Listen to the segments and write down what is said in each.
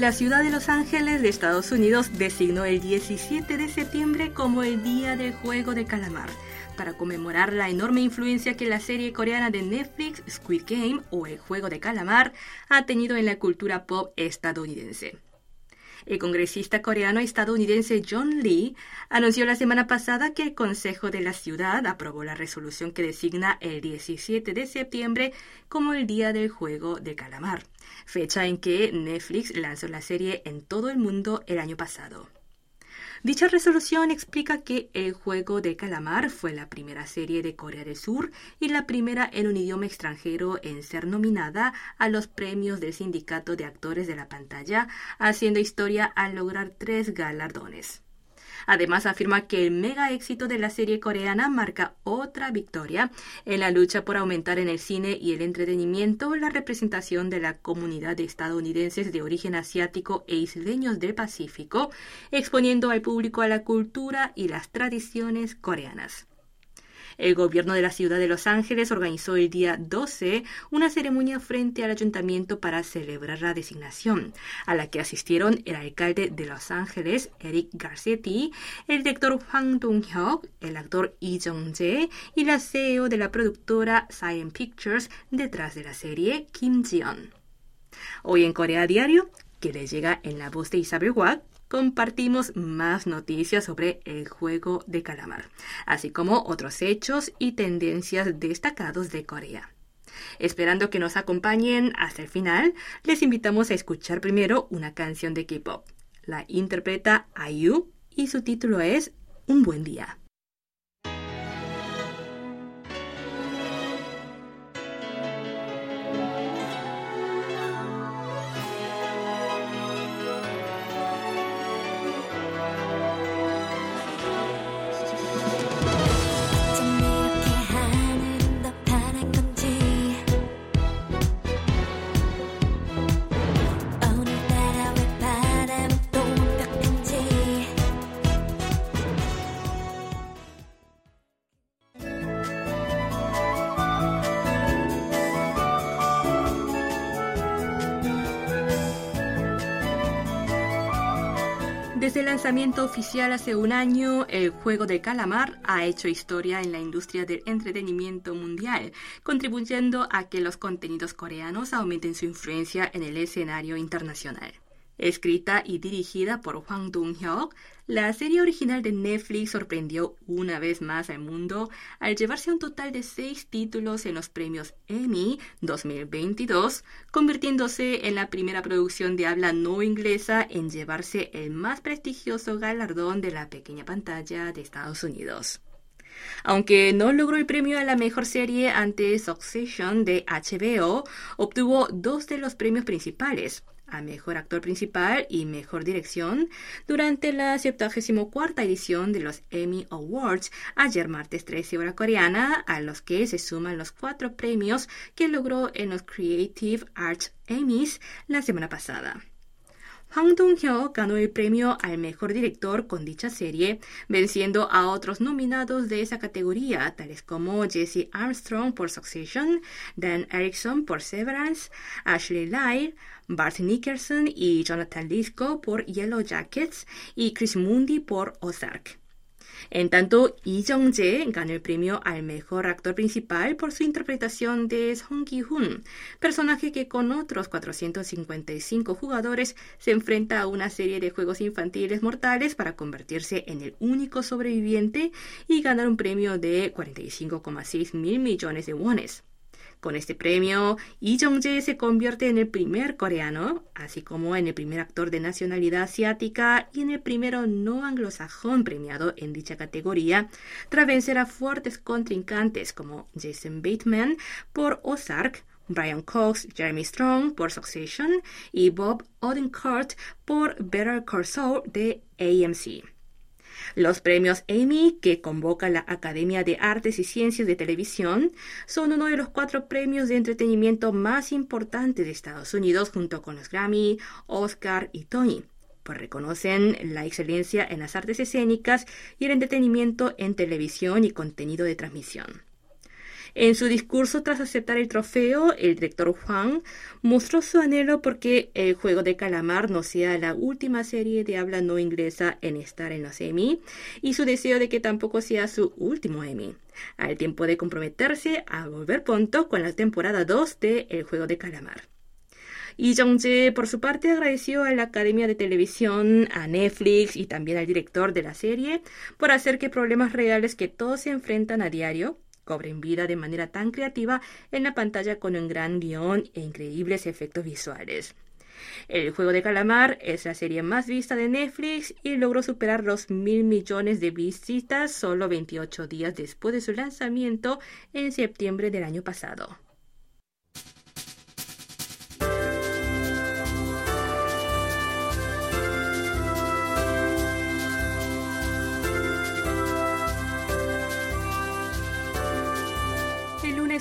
La ciudad de Los Ángeles de Estados Unidos designó el 17 de septiembre como el Día del Juego de Calamar para conmemorar la enorme influencia que la serie coreana de Netflix Squid Game o El Juego de Calamar ha tenido en la cultura pop estadounidense. El congresista coreano estadounidense John Lee anunció la semana pasada que el Consejo de la Ciudad aprobó la resolución que designa el 17 de septiembre como el Día del Juego de Calamar, fecha en que Netflix lanzó la serie en todo el mundo el año pasado. Dicha resolución explica que El juego de calamar fue la primera serie de Corea del Sur y la primera en un idioma extranjero en ser nominada a los premios del Sindicato de Actores de la Pantalla, haciendo historia al lograr tres galardones. Además, afirma que el mega éxito de la serie coreana marca otra victoria en la lucha por aumentar en el cine y el entretenimiento la representación de la comunidad de estadounidenses de origen asiático e isleños del Pacífico, exponiendo al público a la cultura y las tradiciones coreanas. El gobierno de la ciudad de Los Ángeles organizó el día 12 una ceremonia frente al ayuntamiento para celebrar la designación, a la que asistieron el alcalde de Los Ángeles, Eric Garcetti, el director Hwang Dong-hyuk, el actor Lee Jong-jae y la CEO de la productora Cyan Pictures detrás de la serie, Kim Ji-yeon. Hoy en Corea Diario, que le llega en la voz de Isabel Watt, compartimos más noticias sobre el juego de calamar, así como otros hechos y tendencias destacados de Corea. Esperando que nos acompañen hasta el final, les invitamos a escuchar primero una canción de K-pop. La interpreta IU y su título es Un buen día. Desde el lanzamiento oficial hace un año, el juego de calamar ha hecho historia en la industria del entretenimiento mundial, contribuyendo a que los contenidos coreanos aumenten su influencia en el escenario internacional. Escrita y dirigida por Hwang Dong-hyuk, la serie original de Netflix sorprendió una vez más al mundo al llevarse un total de seis títulos en los premios Emmy 2022, convirtiéndose en la primera producción de habla no inglesa en llevarse el más prestigioso galardón de la pequeña pantalla de Estados Unidos. Aunque no logró el premio a la mejor serie ante Succession de HBO, obtuvo dos de los premios principales, a Mejor Actor Principal y Mejor Dirección durante la 74 edición de los Emmy Awards ayer martes 13 hora coreana, a los que se suman los cuatro premios que logró en los Creative Arts Emmys la semana pasada. Hwang Dong-hyuk ganó el premio al mejor director con dicha serie, venciendo a otros nominados de esa categoría, tales como Jesse Armstrong por Succession, Dan Erickson por Severance, Ashley Lyle, Bart Nickerson y Jonathan Lisco por Yellow Jackets y Chris Mundy por Ozark. En tanto, Lee Jong-jae ganó el premio al mejor actor principal por su interpretación de Song Ki-hoon, personaje que con otros 455 jugadores se enfrenta a una serie de juegos infantiles mortales para convertirse en el único sobreviviente y ganar un premio de 45,6 mil millones de wones. Con este premio, Lee Jong-jae se convierte en el primer coreano, así como en el primer actor de nacionalidad asiática y en el primero no anglosajón premiado en dicha categoría, tras vencer a fuertes contrincantes como Jason Bateman por Ozark, Brian Cox, Jeremy Strong por Succession y Bob Odenkirk por Better Call Saul de AMC. Los premios Emmy, que convoca la Academia de Artes y Ciencias de Televisión, son uno de los cuatro premios de entretenimiento más importantes de Estados Unidos junto con los Grammy, Oscar y Tony pues reconocen la excelencia en las artes escénicas y el entretenimiento en televisión y contenido de transmisión. En su discurso tras aceptar el trofeo, el director Juan mostró su anhelo porque el juego de calamar no sea la última serie de habla no inglesa en estar en los Emmy y su deseo de que tampoco sea su último Emmy, al tiempo de comprometerse a volver pronto con la temporada 2 de El juego de calamar. Y Jong-jae, por su parte, agradeció a la Academia de Televisión, a Netflix y también al director de la serie por hacer que problemas reales que todos se enfrentan a diario cobren vida de manera tan creativa en la pantalla con un gran guion e increíbles efectos visuales. El juego de calamar es la serie más vista de Netflix y logró superar los mil millones de visitas solo 28 días después de su lanzamiento en septiembre del año pasado.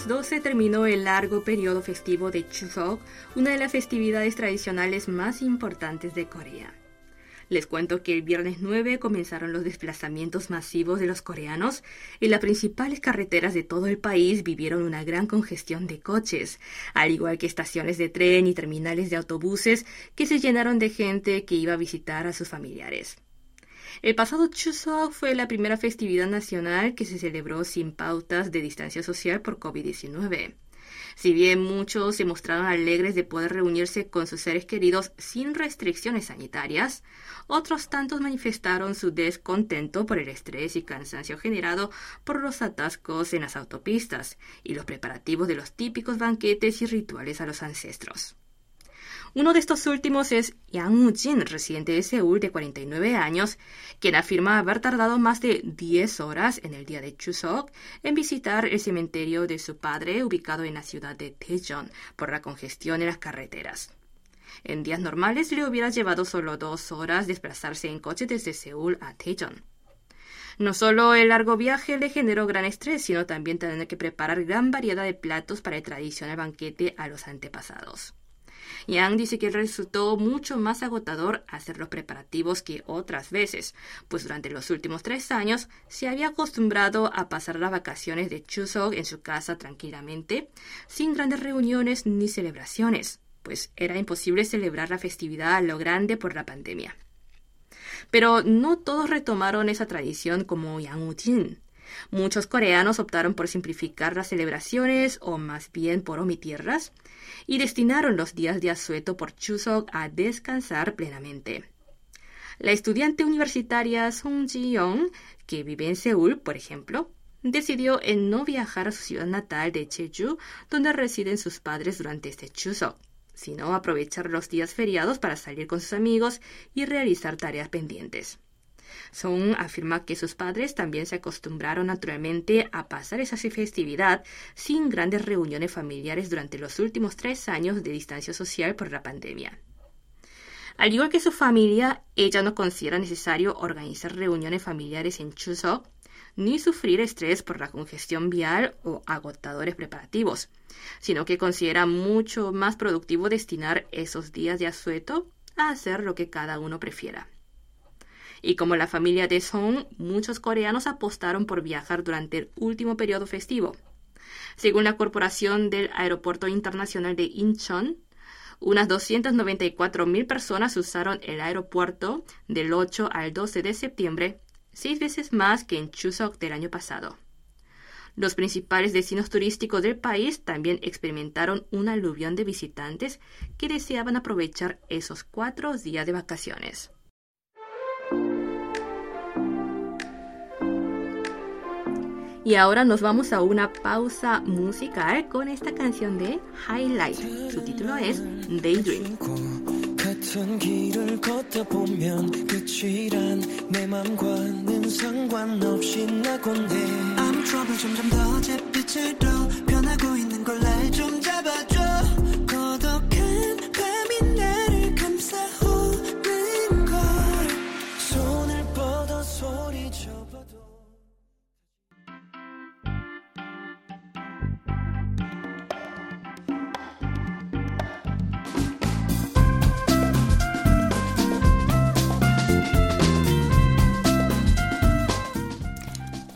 12 terminó el largo periodo festivo de Chuseok, una de las festividades tradicionales más importantes de Corea. Les cuento que el viernes 9 comenzaron los desplazamientos masivos de los coreanos y las principales carreteras de todo el país vivieron una gran congestión de coches, al igual que estaciones de tren y terminales de autobuses que se llenaron de gente que iba a visitar a sus familiares. El pasado Chuseok fue la primera festividad nacional que se celebró sin pautas de distancia social por COVID-19. Si bien muchos se mostraron alegres de poder reunirse con sus seres queridos sin restricciones sanitarias, otros tantos manifestaron su descontento por el estrés y cansancio generado por los atascos en las autopistas y los preparativos de los típicos banquetes y rituales a los ancestros. Uno de estos últimos es Yang Woo-jin, residente de Seúl de 49 años, quien afirma haber tardado más de 10 horas en el día de Chuseok en visitar el cementerio de su padre ubicado en la ciudad de Daejeon por la congestión en las carreteras. En días normales le hubiera llevado solo dos horas desplazarse en coche desde Seúl a Daejeon. No solo el largo viaje le generó gran estrés, sino también tener que preparar gran variedad de platos para el tradicional banquete a los antepasados. Yang dice que resultó mucho más agotador hacer los preparativos que otras veces, pues durante los últimos tres años se había acostumbrado a pasar las vacaciones de Chuseok en su casa tranquilamente, sin grandes reuniones ni celebraciones, pues era imposible celebrar la festividad a lo grande por la pandemia. Pero no todos retomaron esa tradición como Yang Woo-jin. Muchos coreanos optaron por simplificar las celebraciones o más bien por omitirlas y destinaron los días de asueto por Chuseok a descansar plenamente. La estudiante universitaria Song Ji-young, que vive en Seúl, por ejemplo, decidió en no viajar a su ciudad natal de Jeju, donde residen sus padres durante este Chuseok, sino aprovechar los días feriados para salir con sus amigos y realizar tareas pendientes. Song afirma que sus padres también se acostumbraron naturalmente a pasar esa festividad sin grandes reuniones familiares durante los últimos tres años de distancia social por la pandemia. Al igual que su familia, ella no considera necesario organizar reuniones familiares en Chuseok ni sufrir estrés por la congestión vial o agotadores preparativos, sino que considera mucho más productivo destinar esos días de asueto a hacer lo que cada uno prefiera. Y como la familia de Song, muchos coreanos apostaron por viajar durante el último periodo festivo. Según la Corporación del Aeropuerto Internacional de Incheon, unas 294.000 personas usaron el aeropuerto del 8 al 12 de septiembre, seis veces más que en Chuseok del año pasado. Los principales destinos turísticos del país también experimentaron un aluvión de visitantes que deseaban aprovechar esos cuatro días de vacaciones. Y ahora nos vamos a una pausa musical con esta canción de Highlight. Su título es Daydream. I'm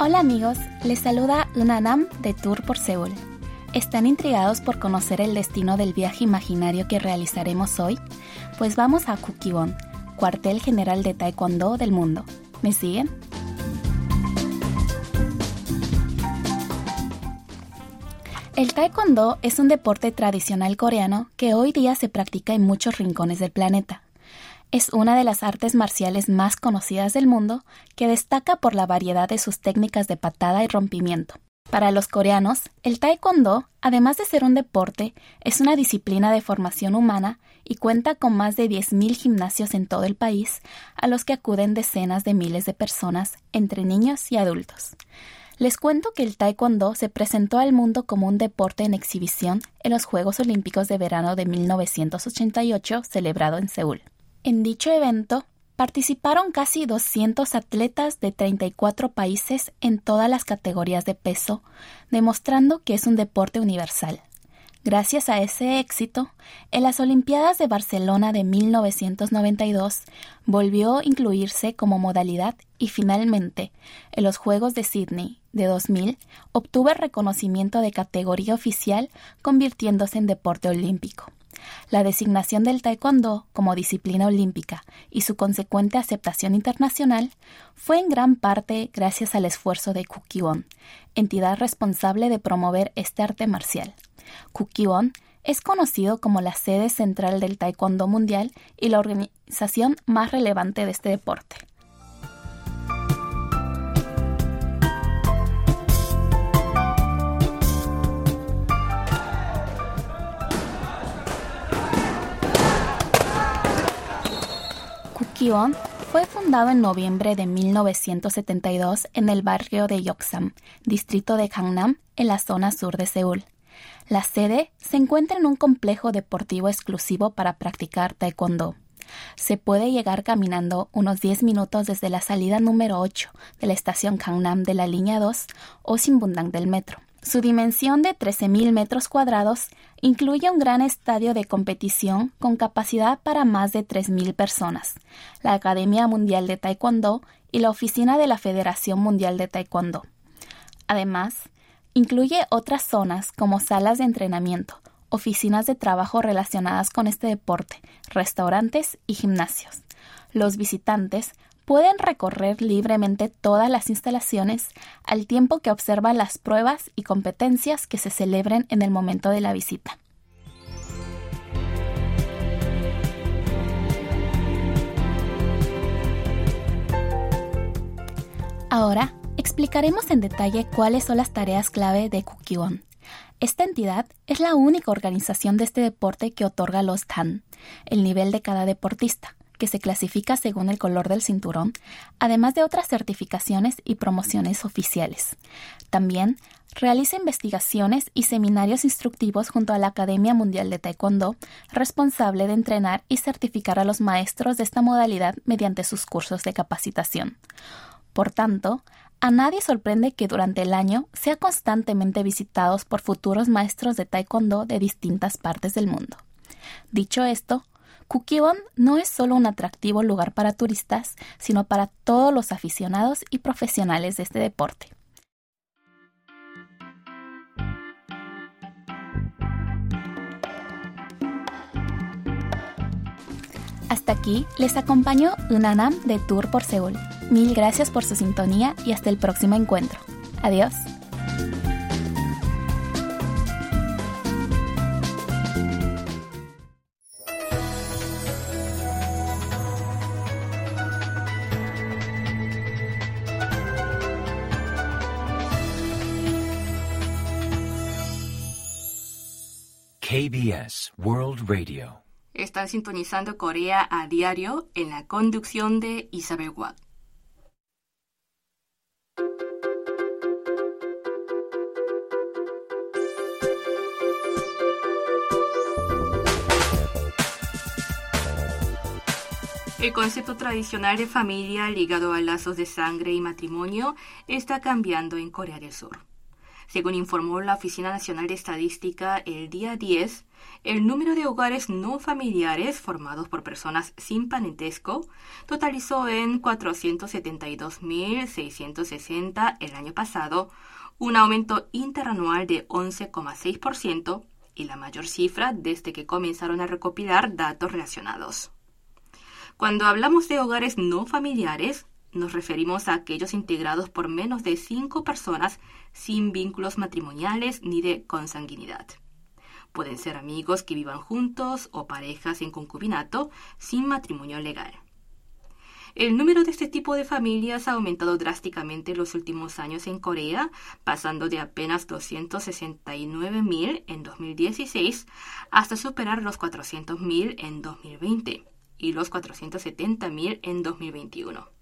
Hola amigos, les saluda Una Nam de Tour por Seúl. ¿Están intrigados por conocer el destino del viaje imaginario que realizaremos hoy? Pues vamos a Kukiwon, cuartel general de Taekwondo del mundo. ¿Me siguen? El taekwondo es un deporte tradicional coreano que hoy día se practica en muchos rincones del planeta. Es una de las artes marciales más conocidas del mundo que destaca por la variedad de sus técnicas de patada y rompimiento. Para los coreanos, el taekwondo, además de ser un deporte, es una disciplina de formación humana y cuenta con más de 10.000 gimnasios en todo el país, a los que acuden decenas de miles de personas, entre niños y adultos. Les cuento que el taekwondo se presentó al mundo como un deporte en exhibición en los Juegos Olímpicos de Verano de 1988 celebrado en Seúl. En dicho evento participaron casi 200 atletas de 34 países en todas las categorías de peso, demostrando que es un deporte universal. Gracias a ese éxito, en las Olimpiadas de Barcelona de 1992 volvió a incluirse como modalidad y finalmente, en los Juegos de Sydney de 2000, obtuvo el reconocimiento de categoría oficial convirtiéndose en deporte olímpico. La designación del taekwondo como disciplina olímpica y su consecuente aceptación internacional fue en gran parte gracias al esfuerzo de Kukiwon, entidad responsable de promover este arte marcial. Kukiwon es conocido como la sede central del Taekwondo mundial y la organización más relevante de este deporte. Kukiwon fue fundado en noviembre de 1972 en el barrio de Yoksam, distrito de Gangnam, en la zona sur de Seúl. La sede se encuentra en un complejo deportivo exclusivo para practicar taekwondo. Se puede llegar caminando unos 10 minutos desde la salida número 8 de la estación Gangnam de la línea 2 o Simbundang del metro. Su dimensión de 13.000 metros cuadrados incluye un gran estadio de competición con capacidad para más de 3.000 personas, la Academia Mundial de Taekwondo y la oficina de la Federación Mundial de Taekwondo. Además, Incluye otras zonas como salas de entrenamiento, oficinas de trabajo relacionadas con este deporte, restaurantes y gimnasios. Los visitantes pueden recorrer libremente todas las instalaciones al tiempo que observan las pruebas y competencias que se celebren en el momento de la visita. Ahora explicaremos en detalle cuáles son las tareas clave de Kukiwon. Esta entidad es la única organización de este deporte que otorga los TAN, el nivel de cada deportista, que se clasifica según el color del cinturón, además de otras certificaciones y promociones oficiales. También realiza investigaciones y seminarios instructivos junto a la Academia Mundial de Taekwondo, responsable de entrenar y certificar a los maestros de esta modalidad mediante sus cursos de capacitación. Por tanto, a nadie sorprende que durante el año sea constantemente visitados por futuros maestros de taekwondo de distintas partes del mundo. Dicho esto, Kukiwon no es solo un atractivo lugar para turistas, sino para todos los aficionados y profesionales de este deporte. Hasta aquí les acompañó Unanam de Tour por Seúl. Mil gracias por su sintonía y hasta el próximo encuentro. Adiós. World Radio. Están sintonizando Corea a diario en la conducción de Isabel Watt. El concepto tradicional de familia ligado a lazos de sangre y matrimonio está cambiando en Corea del Sur. Según informó la Oficina Nacional de Estadística el día 10, el número de hogares no familiares formados por personas sin parentesco totalizó en 472.660 el año pasado, un aumento interanual de 11,6% y la mayor cifra desde que comenzaron a recopilar datos relacionados. Cuando hablamos de hogares no familiares, nos referimos a aquellos integrados por menos de cinco personas sin vínculos matrimoniales ni de consanguinidad. Pueden ser amigos que vivan juntos o parejas en concubinato sin matrimonio legal. El número de este tipo de familias ha aumentado drásticamente en los últimos años en Corea, pasando de apenas 269.000 en 2016 hasta superar los 400.000 en 2020 y los 470.000 en 2021.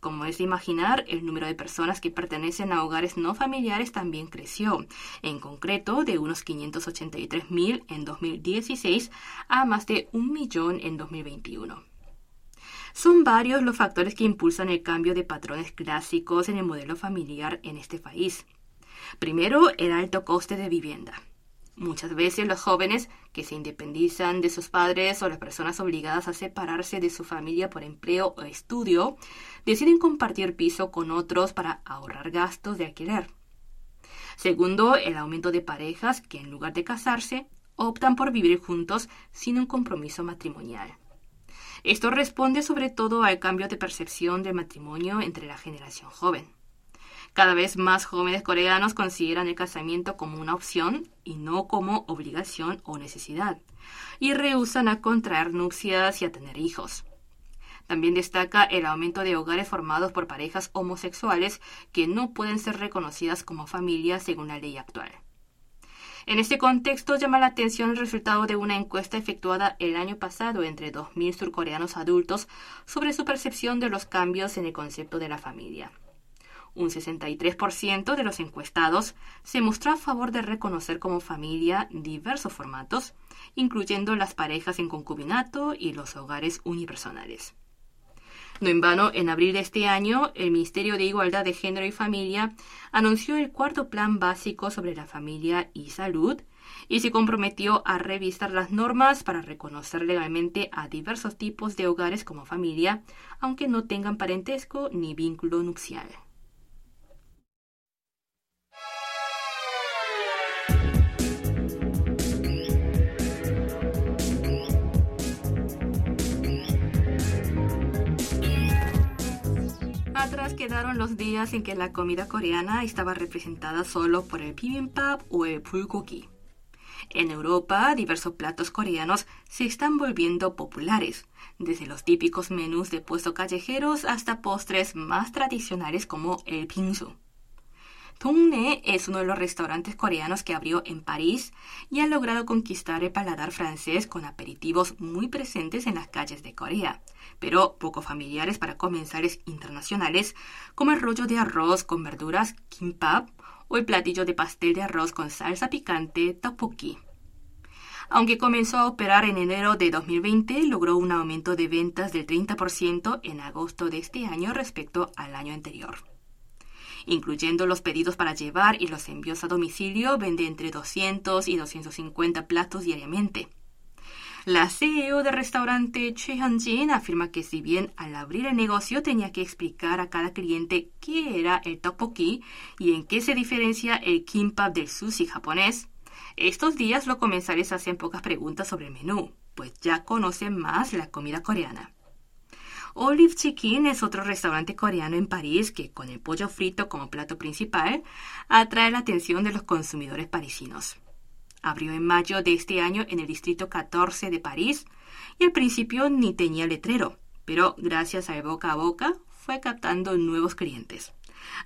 Como es de imaginar, el número de personas que pertenecen a hogares no familiares también creció, en concreto de unos 583.000 en 2016 a más de un millón en 2021. Son varios los factores que impulsan el cambio de patrones clásicos en el modelo familiar en este país. Primero, el alto coste de vivienda. Muchas veces los jóvenes que se independizan de sus padres o las personas obligadas a separarse de su familia por empleo o estudio deciden compartir piso con otros para ahorrar gastos de alquiler. Segundo, el aumento de parejas que en lugar de casarse optan por vivir juntos sin un compromiso matrimonial. Esto responde sobre todo al cambio de percepción del matrimonio entre la generación joven. Cada vez más jóvenes coreanos consideran el casamiento como una opción y no como obligación o necesidad, y rehusan a contraer nupcias y a tener hijos. También destaca el aumento de hogares formados por parejas homosexuales que no pueden ser reconocidas como familias según la ley actual. En este contexto llama la atención el resultado de una encuesta efectuada el año pasado entre 2.000 surcoreanos adultos sobre su percepción de los cambios en el concepto de la familia. Un 63% de los encuestados se mostró a favor de reconocer como familia diversos formatos, incluyendo las parejas en concubinato y los hogares unipersonales. No en vano, en abril de este año, el Ministerio de Igualdad de Género y Familia anunció el cuarto plan básico sobre la familia y salud y se comprometió a revisar las normas para reconocer legalmente a diversos tipos de hogares como familia, aunque no tengan parentesco ni vínculo nupcial. Atrás quedaron los días en que la comida coreana estaba representada solo por el bibimbap o el bulgogi. En Europa, diversos platos coreanos se están volviendo populares, desde los típicos menús de puestos callejeros hasta postres más tradicionales como el bingsu. Dongnae es uno de los restaurantes coreanos que abrió en París y ha logrado conquistar el paladar francés con aperitivos muy presentes en las calles de Corea, pero poco familiares para comensales internacionales, como el rollo de arroz con verduras kimbap o el platillo de pastel de arroz con salsa picante tteokbokki. Aunque comenzó a operar en enero de 2020, logró un aumento de ventas del 30% en agosto de este año respecto al año anterior incluyendo los pedidos para llevar y los envíos a domicilio, vende entre 200 y 250 platos diariamente. La CEO del restaurante Choi Hyun-jin afirma que si bien al abrir el negocio tenía que explicar a cada cliente qué era el tteokbokki y en qué se diferencia el kimbap del sushi japonés, estos días los comensales hacen pocas preguntas sobre el menú, pues ya conocen más la comida coreana. Olive Chicken es otro restaurante coreano en París que, con el pollo frito como plato principal, atrae la atención de los consumidores parisinos. Abrió en mayo de este año en el distrito 14 de París y al principio ni tenía letrero, pero gracias al boca a boca fue captando nuevos clientes,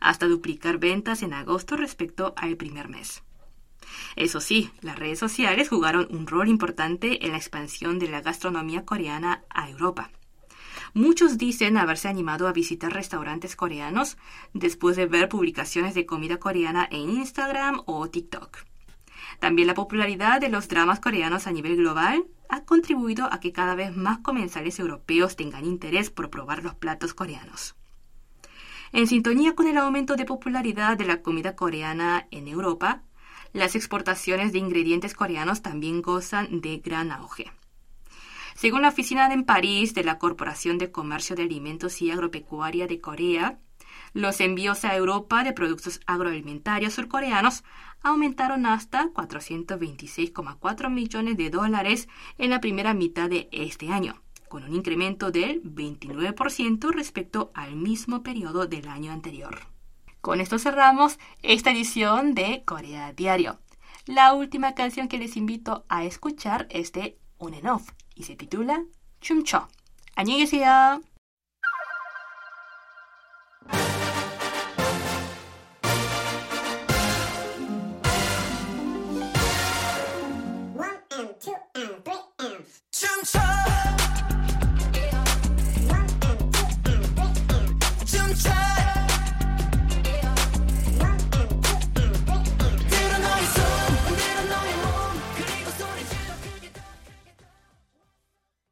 hasta duplicar ventas en agosto respecto al primer mes. Eso sí, las redes sociales jugaron un rol importante en la expansión de la gastronomía coreana a Europa. Muchos dicen haberse animado a visitar restaurantes coreanos después de ver publicaciones de comida coreana en Instagram o TikTok. También la popularidad de los dramas coreanos a nivel global ha contribuido a que cada vez más comensales europeos tengan interés por probar los platos coreanos. En sintonía con el aumento de popularidad de la comida coreana en Europa, las exportaciones de ingredientes coreanos también gozan de gran auge. Según la oficina en París de la Corporación de Comercio de Alimentos y Agropecuaria de Corea, los envíos a Europa de productos agroalimentarios surcoreanos aumentaron hasta 426,4 millones de dólares en la primera mitad de este año, con un incremento del 29% respecto al mismo periodo del año anterior. Con esto cerramos esta edición de Corea Diario. La última canción que les invito a escuchar es de un en off y se titula Chumcho. ¡Añéguesea!